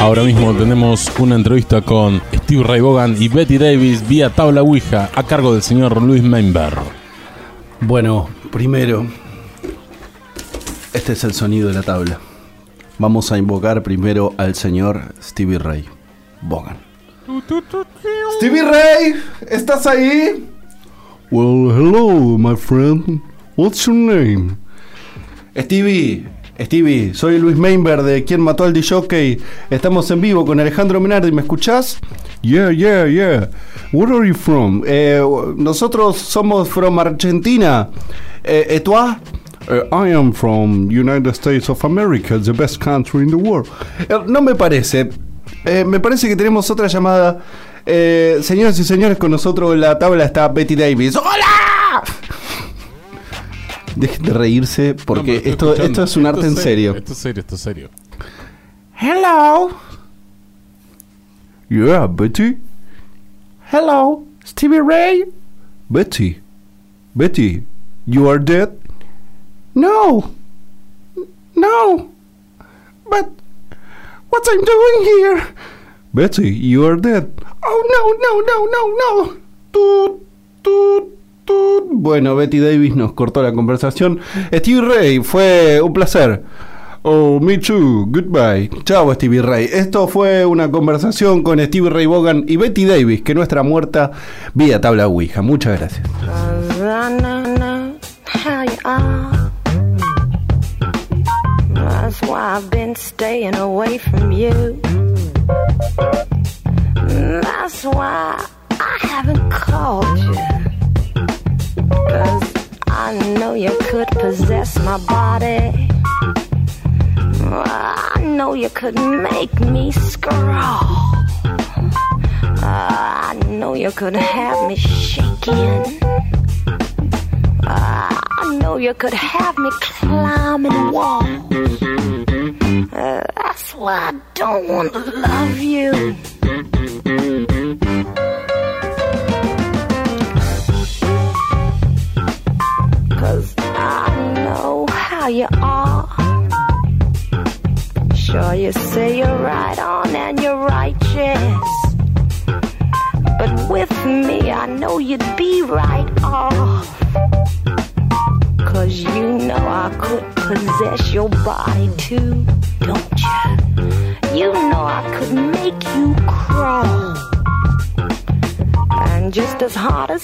Ahora mismo tenemos una entrevista con Steve Ray Vaughan y Betty Davis vía tabla Ouija a cargo del señor Luis Member. Bueno, primero, este es el sonido de la tabla. Vamos a invocar primero al señor Stevie Ray Vaughan. Stevie Ray, ¿estás ahí? Well, hello, my friend. What's your name? Stevie, Stevie, soy Luis Meinberg de Quien Mató al DJ. Estamos en vivo con Alejandro Menardi, ¿me escuchás? Yeah, yeah, yeah. Where are you from? Eh, nosotros somos from Argentina. Eh, ¿Et toi? Eh, I am from United States of America, the best country in the world. Eh, no me parece. Me parece que tenemos otra llamada. Señoras y señores, con nosotros en la tabla está Betty Davis. ¡Hola! Dejen de reírse porque No, esto, escuchando. esto es un arte en serio. Esto es serio, esto es serio. Hello. Yeah, Betty. Hello, Stevie Ray. Betty. Betty, you are dead? No. No. But what I'm doing here? Betty, you are dead. Oh no, no, no, no, no. Tut, tut. Bueno, Betty Davis nos cortó la conversación. Stevie Ray, fue un placer. Oh, me too. Goodbye. Chao, Stevie Ray. Esto fue una conversación con Stevie Ray Vaughan y Betty Davis, que nuestra muerta vía tabla Ouija. Muchas gracias. Could possess my body. I know you could make me scrawl. I know you could have me shaking. I know you could have me climbing walls. Uh, that's why I don't want to love you. Know how you are. Sure, you say you're right on and you're righteous. But with me, I know you'd be right off. Cause you know I could possess your body too, don't you? You know I could make you crawl. And just as hard as